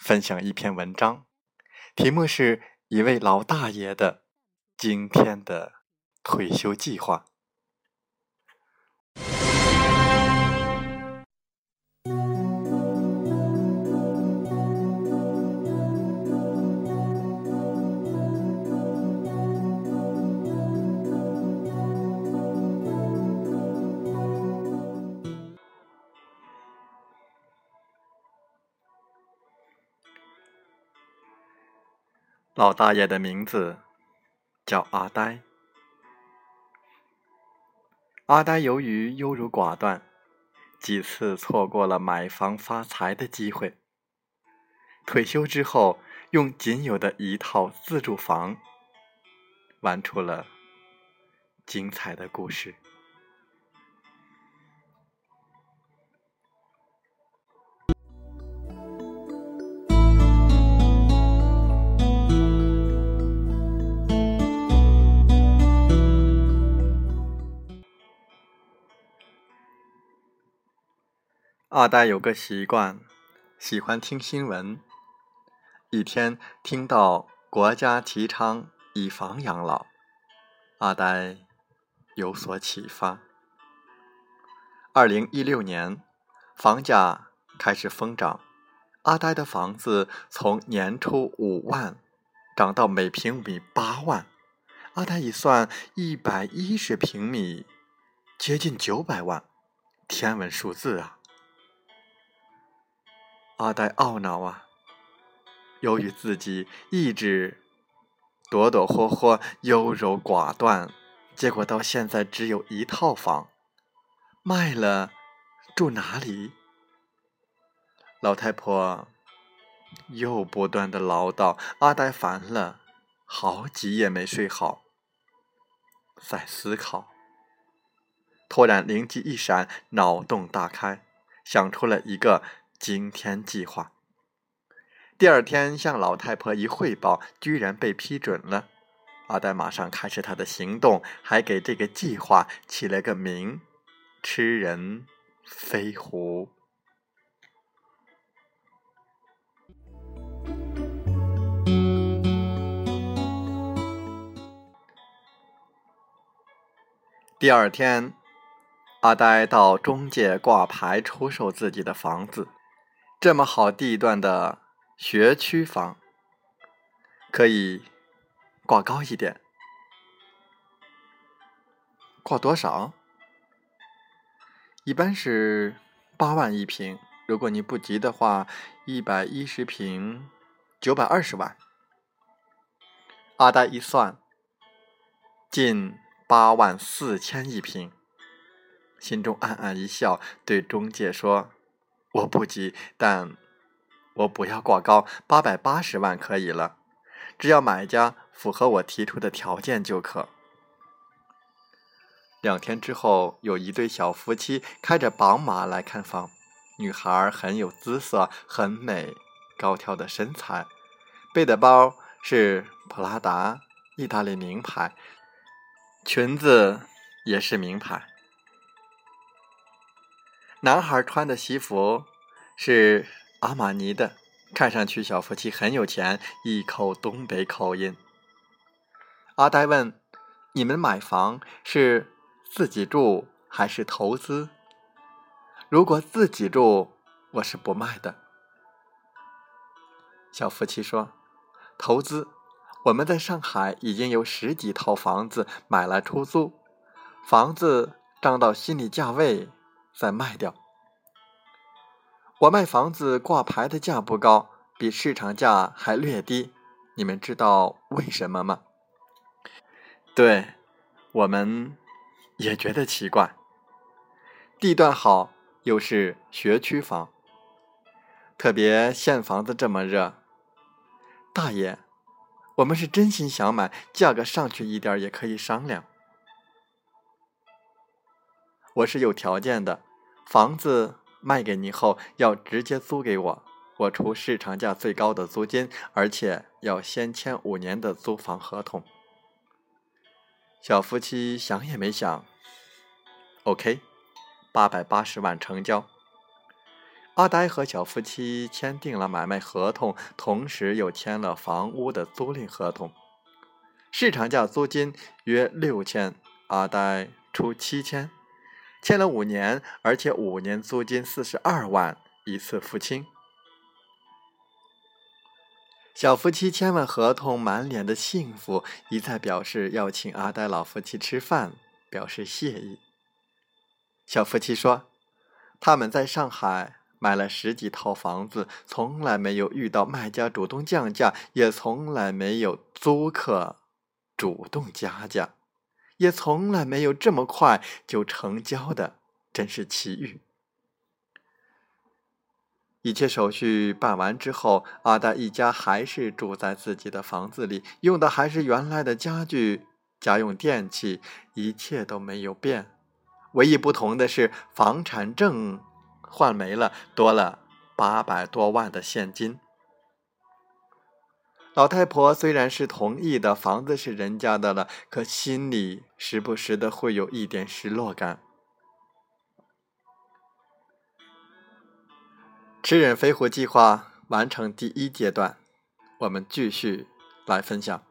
分享一篇文章，题目是一位老大爷的今天的退休计划。老大爷的名字叫阿呆。阿呆由于优柔寡断，几次错过了买房发财的机会。退休之后，用仅有的一套自住房，玩出了精彩的故事。阿呆有个习惯，喜欢听新闻。一天听到国家提倡以房养老，阿呆有所启发。二零一六年，房价开始疯涨，阿呆的房子从年初五万涨到每平米八万。阿呆一算，一百一十平米接近九百万，天文数字啊！阿呆懊恼啊！由于自己一直躲躲霍霍、优柔寡断，结果到现在只有一套房，卖了住哪里？老太婆又不断的唠叨，阿呆烦了，好几夜没睡好，在思考。突然灵机一闪，脑洞大开，想出了一个。惊天计划。第二天向老太婆一汇报，居然被批准了。阿呆马上开始他的行动，还给这个计划起了个名：“吃人飞狐”。第二天，阿呆到中介挂牌出售自己的房子。这么好地段的学区房，可以挂高一点，挂多少？一般是八万一平，如果你不急的话，一百一十平九百二十万。阿呆一算，近八万四千一平，心中暗暗一笑，对中介说。我不急，但我不要挂高，八百八十万可以了，只要买家符合我提出的条件就可。两天之后，有一对小夫妻开着宝马来看房。女孩很有姿色，很美，高挑的身材，背的包是普拉达，意大利名牌，裙子也是名牌。男孩穿的西服是阿玛尼的，看上去小夫妻很有钱，一口东北口音。阿呆问：“你们买房是？”自己住还是投资？如果自己住，我是不卖的。小夫妻说：“投资，我们在上海已经有十几套房子买来出租，房子涨到心理价位再卖掉。我卖房子挂牌的价不高，比市场价还略低。你们知道为什么吗？对，我们。”也觉得奇怪，地段好又是学区房，特别现房子这么热。大爷，我们是真心想买，价格上去一点也可以商量。我是有条件的，房子卖给你后要直接租给我，我出市场价最高的租金，而且要先签五年的租房合同。小夫妻想也没想。OK，八百八十万成交。阿呆和小夫妻签订了买卖合同，同时又签了房屋的租赁合同。市场价租金约六千，阿呆出七千，签了五年，而且五年租金四十二万，一次付清。小夫妻签完合同，满脸的幸福，一再表示要请阿呆老夫妻吃饭，表示谢意。小夫妻说：“他们在上海买了十几套房子，从来没有遇到卖家主动降价，也从来没有租客主动加价，也从来没有这么快就成交的，真是奇遇。”一切手续办完之后，阿呆一家还是住在自己的房子里，用的还是原来的家具、家用电器，一切都没有变。唯一不同的是，房产证换没了，多了八百多万的现金。老太婆虽然是同意的，房子是人家的了，可心里时不时的会有一点失落感。吃人飞虎计划完成第一阶段，我们继续来分享。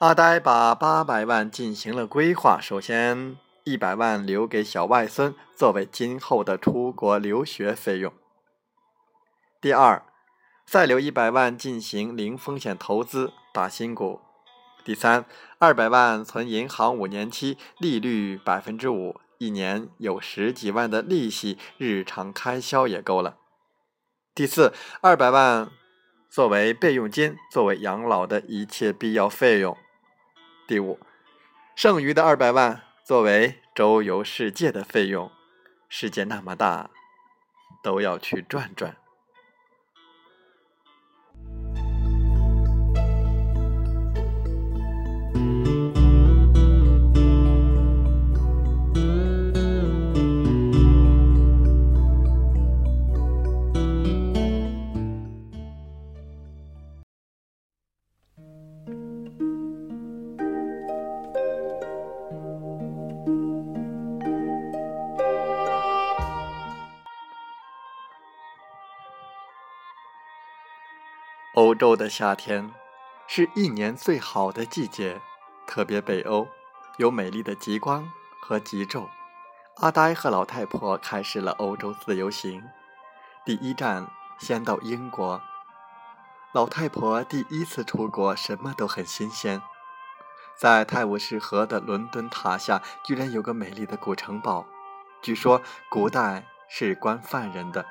阿呆把八百万进行了规划，首先。一百万留给小外孙作为今后的出国留学费用。第二，再留一百万进行零风险投资打新股。第三，二百万存银行五年期，利率百分之五，一年有十几万的利息，日常开销也够了。第四，二百万作为备用金，作为养老的一切必要费用。第五，剩余的二百万。作为周游世界的费用，世界那么大，都要去转转。洲的夏天是一年最好的季节，特别北欧有美丽的极光和极昼。阿呆和老太婆开始了欧洲自由行，第一站先到英国。老太婆第一次出国，什么都很新鲜。在泰晤士河的伦敦塔下，居然有个美丽的古城堡，据说古代是关犯人的。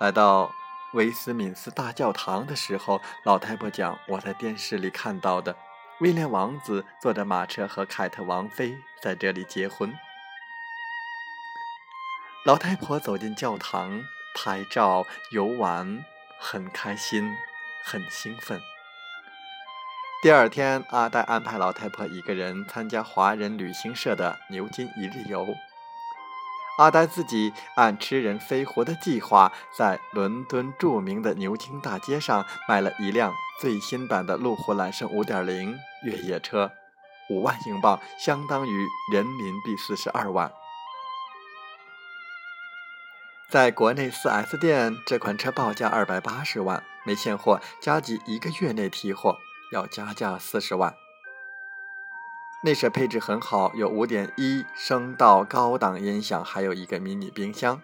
来到。威斯敏斯大教堂的时候，老太婆讲：“我在电视里看到的，威廉王子坐着马车和凯特王妃在这里结婚。”老太婆走进教堂，拍照游玩，很开心，很兴奋。第二天，阿呆安排老太婆一个人参加华人旅行社的牛津一日游。阿呆自己按吃人飞活的计划，在伦敦著名的牛津大街上买了一辆最新版的路虎揽胜5.0越野车，五万英镑，相当于人民币四十二万。在国内 4S 店，这款车报价二百八十万，没现货，加急一个月内提货。要加价四十万，内饰配置很好，有五点一声道高档音响，还有一个迷你冰箱，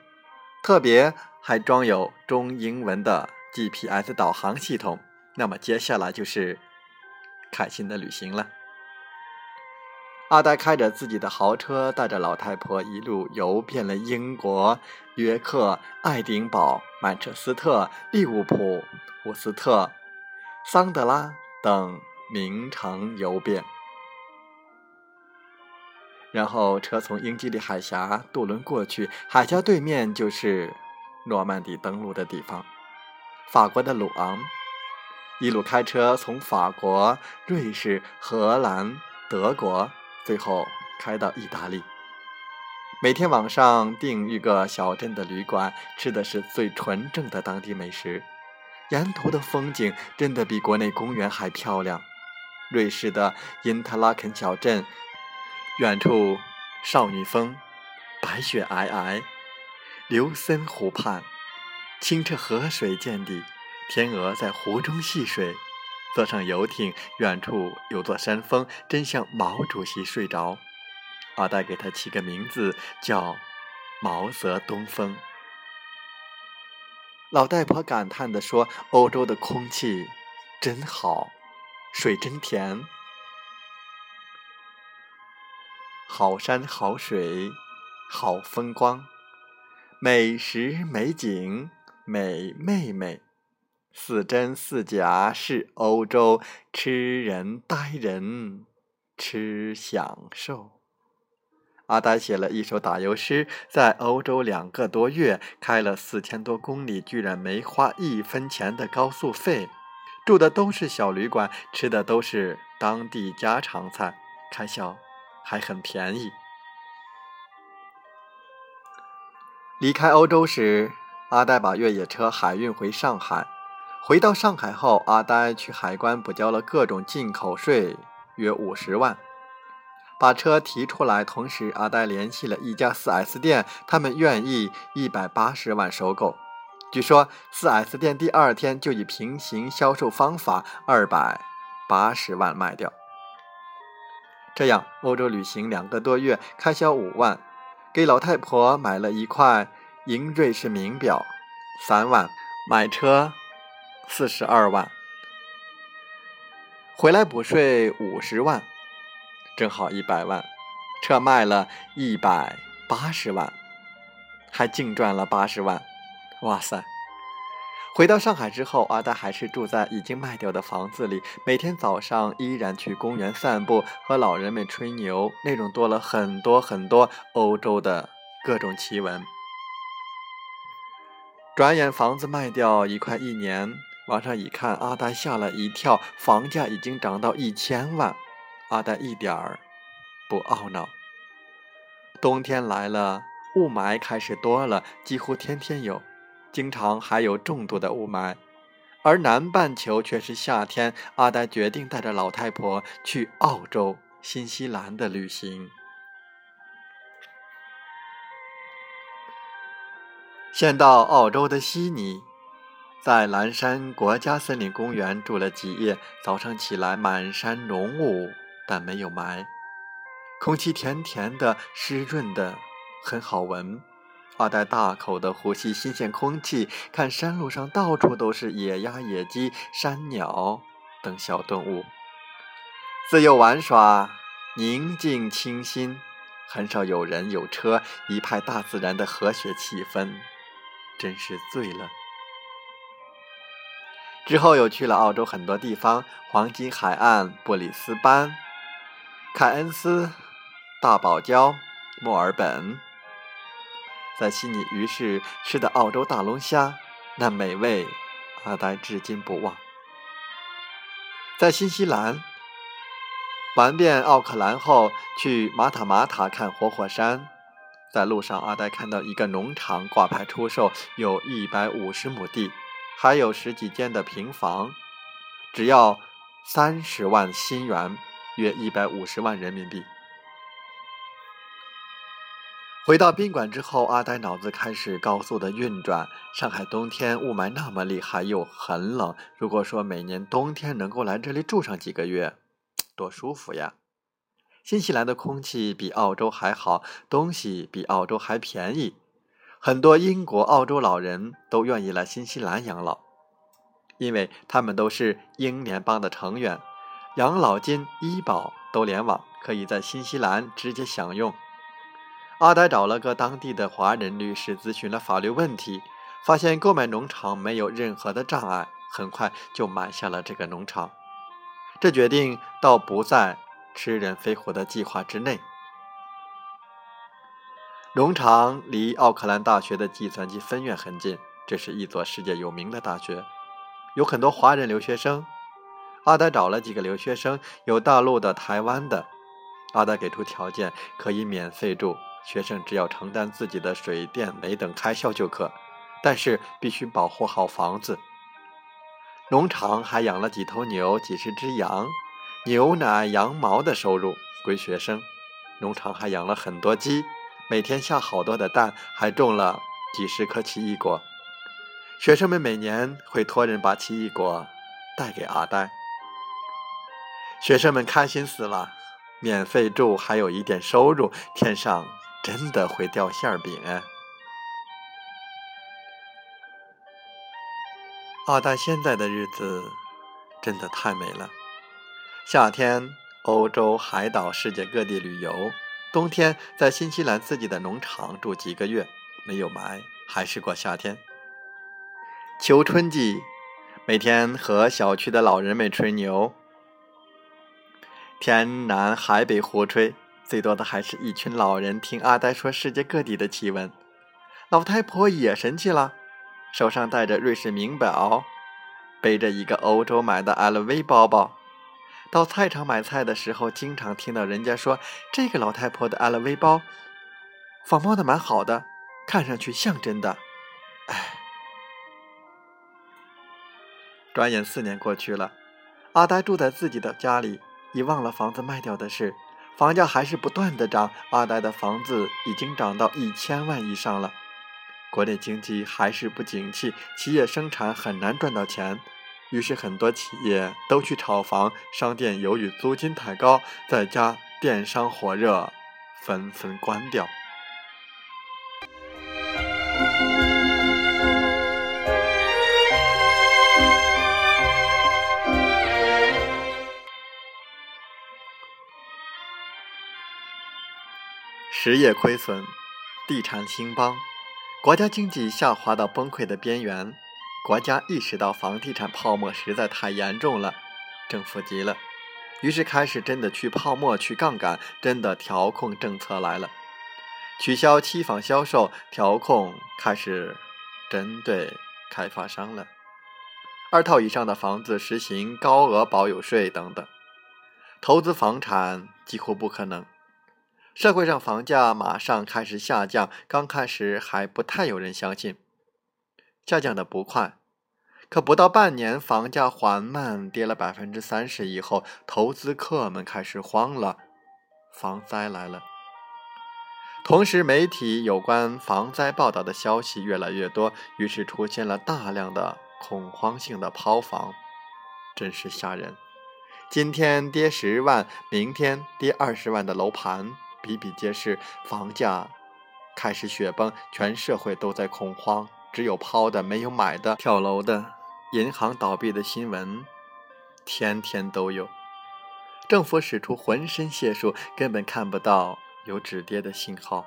特别还装有中英文的 GPS 导航系统。那么接下来就是开心的旅行了。阿呆开着自己的豪车，带着老太婆一路游遍了英国、约克、爱丁堡、曼彻斯特、利物浦、伍斯特、桑德拉。等名城游遍，然后车从英吉利海峡渡轮过去，海峡对面就是诺曼底登陆的地方——法国的鲁昂。一路开车从法国、瑞士、荷兰、德国，最后开到意大利。每天晚上订一个小镇的旅馆，吃的是最纯正的当地美食。沿途的风景真的比国内公园还漂亮。瑞士的因特拉肯小镇，远处少女峰，白雪皑皑；刘森湖畔，清澈河水见底，天鹅在湖中戏水。坐上游艇，远处有座山峰，真像毛主席睡着。阿呆给他起个名字，叫毛泽东峰。老太婆感叹地说：“欧洲的空气真好，水真甜，好山好水好风光，美食美景美妹妹，似真似假是欧洲，吃人待人吃享受。”阿呆写了一首打油诗，在欧洲两个多月，开了四千多公里，居然没花一分钱的高速费，住的都是小旅馆，吃的都是当地家常菜，开销还很便宜。离开欧洲时，阿呆把越野车海运回上海。回到上海后，阿呆去海关补交了各种进口税，约五十万。把车提出来，同时阿呆联系了一家 4S 店，他们愿意一百八十万收购。据说 4S 店第二天就以平行销售方法二百八十万卖掉。这样，欧洲旅行两个多月，开销五万，给老太婆买了一块银瑞士名表，三万，买车四十二万，回来补税五十万。正好一百万，车卖了一百八十万，还净赚了八十万，哇塞！回到上海之后，阿呆还是住在已经卖掉的房子里，每天早上依然去公园散步，和老人们吹牛，内容多了很多很多欧洲的各种奇闻。转眼房子卖掉一块一年，往上一看，阿呆吓了一跳，房价已经涨到一千万。阿呆一点儿不懊恼。冬天来了，雾霾开始多了，几乎天天有，经常还有重度的雾霾。而南半球却是夏天。阿呆决定带着老太婆去澳洲、新西兰的旅行。先到澳洲的悉尼，在蓝山国家森林公园住了几夜。早上起来，满山浓雾。但没有霾，空气甜甜的、湿润的，很好闻。阿呆大口的呼吸新鲜空气，看山路上到处都是野鸭、野鸡、山鸟等小动物，自由玩耍，宁静清新，很少有人有车，一派大自然的和谐气氛，真是醉了。之后又去了澳洲很多地方，黄金海岸、布里斯班。凯恩斯、大堡礁、墨尔本，在悉尼鱼市吃的澳洲大龙虾，那美味，阿呆至今不忘。在新西兰玩遍奥克兰后，去马塔马塔看活火山。在路上，阿呆看到一个农场挂牌出售，有一百五十亩地，还有十几间的平房，只要三十万新元，约一百五十万人民币。回到宾馆之后，阿呆脑子开始高速的运转。上海冬天雾霾那么厉害，又很冷。如果说每年冬天能够来这里住上几个月，多舒服呀！新西兰的空气比澳洲还好，东西比澳洲还便宜，很多英国、澳洲老人都愿意来新西兰养老，因为他们都是英联邦的成员，养老金、医保都联网，可以在新西兰直接享用。阿呆找了个当地的华人律师咨询了法律问题，发现购买农场没有任何的障碍，很快就买下了这个农场。这决定倒不在。吃人飞活的计划之内。农场离奥克兰大学的计算机分院很近，这是一所世界有名的大学，有很多华人留学生。阿呆找了几个留学生，有大陆的、台湾的。阿呆给出条件，可以免费住，学生只要承担自己的水电煤等开销就可，但是必须保护好房子。农场还养了几头牛，几十只羊。牛奶、羊毛的收入归学生，农场还养了很多鸡，每天下好多的蛋，还种了几十颗奇异果。学生们每年会托人把奇异果带给阿呆，学生们开心死了，免费住还有一点收入，天上真的会掉馅儿饼。阿大现在的日子真的太美了。夏天，欧洲海岛、世界各地旅游；冬天，在新西兰自己的农场住几个月，没有霾，还是过夏天。秋春季，每天和小区的老人们吹牛，天南海北胡吹，最多的还是一群老人听阿呆说世界各地的奇闻。老太婆也神气了，手上戴着瑞士名表，背着一个欧洲买的 LV 包包。到菜场买菜的时候，经常听到人家说：“这个老太婆的 LV 包仿冒的蛮好的，看上去像真的。”哎，转眼四年过去了，阿呆住在自己的家里，已忘了房子卖掉的事。房价还是不断的涨，二代的房子已经涨到一千万以上了。国内经济还是不景气，企业生产很难赚到钱。于是，很多企业都去炒房，商店由于租金太高，在家电商火热，纷纷关掉。实业亏损，地产兴邦，国家经济下滑到崩溃的边缘。国家意识到房地产泡沫实在太严重了，政府急了，于是开始真的去泡沫、去杠杆，真的调控政策来了，取消期房销售，调控开始针对开发商了，二套以上的房子实行高额保有税等等，投资房产几乎不可能，社会上房价马上开始下降，刚开始还不太有人相信。下降的不快，可不到半年，房价缓慢跌了百分之三十以后，投资客们开始慌了，防灾来了。同时，媒体有关防灾报道的消息越来越多，于是出现了大量的恐慌性的抛房，真是吓人。今天跌十万，明天跌二十万的楼盘比比皆是，房价开始雪崩，全社会都在恐慌。只有抛的，没有买的；跳楼的，银行倒闭的新闻，天天都有。政府使出浑身解数，根本看不到有止跌的信号。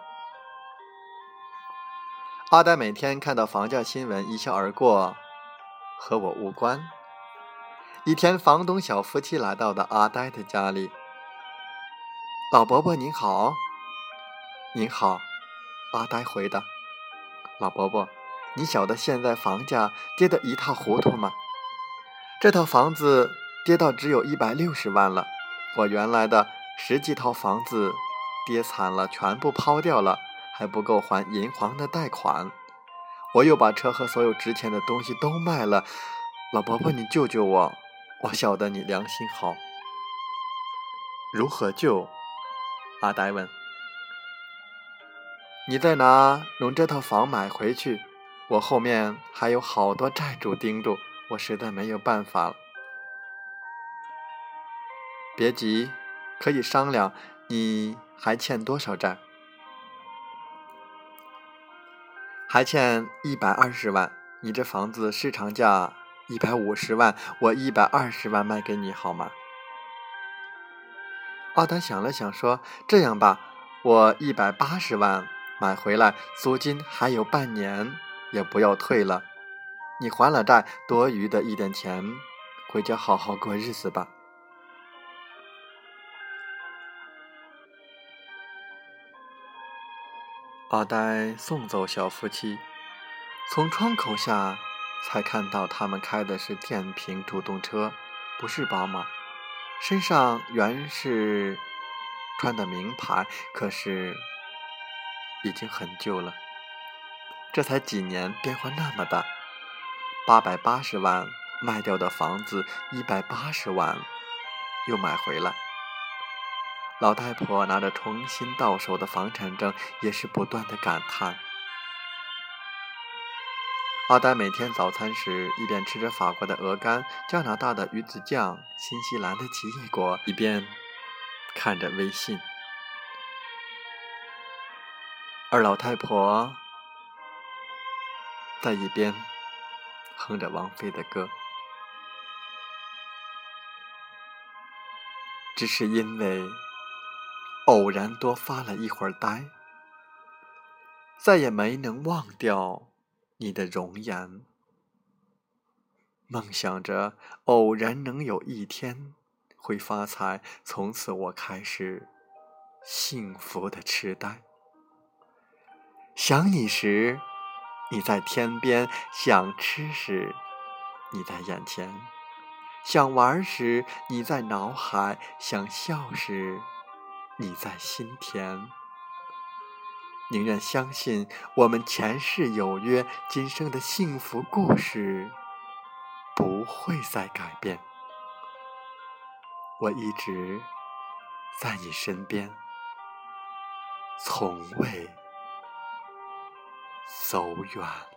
阿呆每天看到房价新闻，一笑而过，和我无关。一天，房东小夫妻来到的阿呆的家里。老伯伯您好，您好，阿呆回答。老伯伯。你晓得现在房价跌得一塌糊涂吗？这套房子跌到只有一百六十万了。我原来的十几套房子跌惨了，全部抛掉了，还不够还银行的贷款。我又把车和所有值钱的东西都卖了。老伯伯，你救救我！我晓得你良心好。如何救？阿呆问。你再拿弄这套房买回去，我后面还有好多债主盯住，我实在没有办法了。别急，可以商量。你还欠多少债？还欠一百二十万。你这房子市场价一百五十万，我一百二十万卖给你好吗？奥丹想了想，说：“这样吧，我一百八十万买回来，租金还有半年，也不要退了。你还了债，多余的一点钱，回家好好过日子吧。”奥黛送走小夫妻，从窗口下才看到他们开的是电瓶主动车，不是宝马。身上原是穿的名牌，可是已经很旧了。这才几年，变化那么大。八百八十万卖掉的房子，一百八十万又买回来。老太婆拿着重新到手的房产证，也是不断的感叹。阿呆每天早餐时一边吃着法国的鹅肝、加拿大的鱼子酱、新西兰的奇异果，一边看着微信。而老太婆在一边哼着王菲的歌，只是因为偶然多发了一会儿呆，再也没能忘掉。你的容颜，梦想着偶然能有一天会发财，从此我开始幸福的痴呆。想你时，你在天边；想吃时，你在眼前；想玩时，你在脑海；想笑时，你在心田。宁愿相信我们前世有约，今生的幸福故事不会再改变。我一直在你身边，从未走远。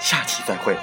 下期再会。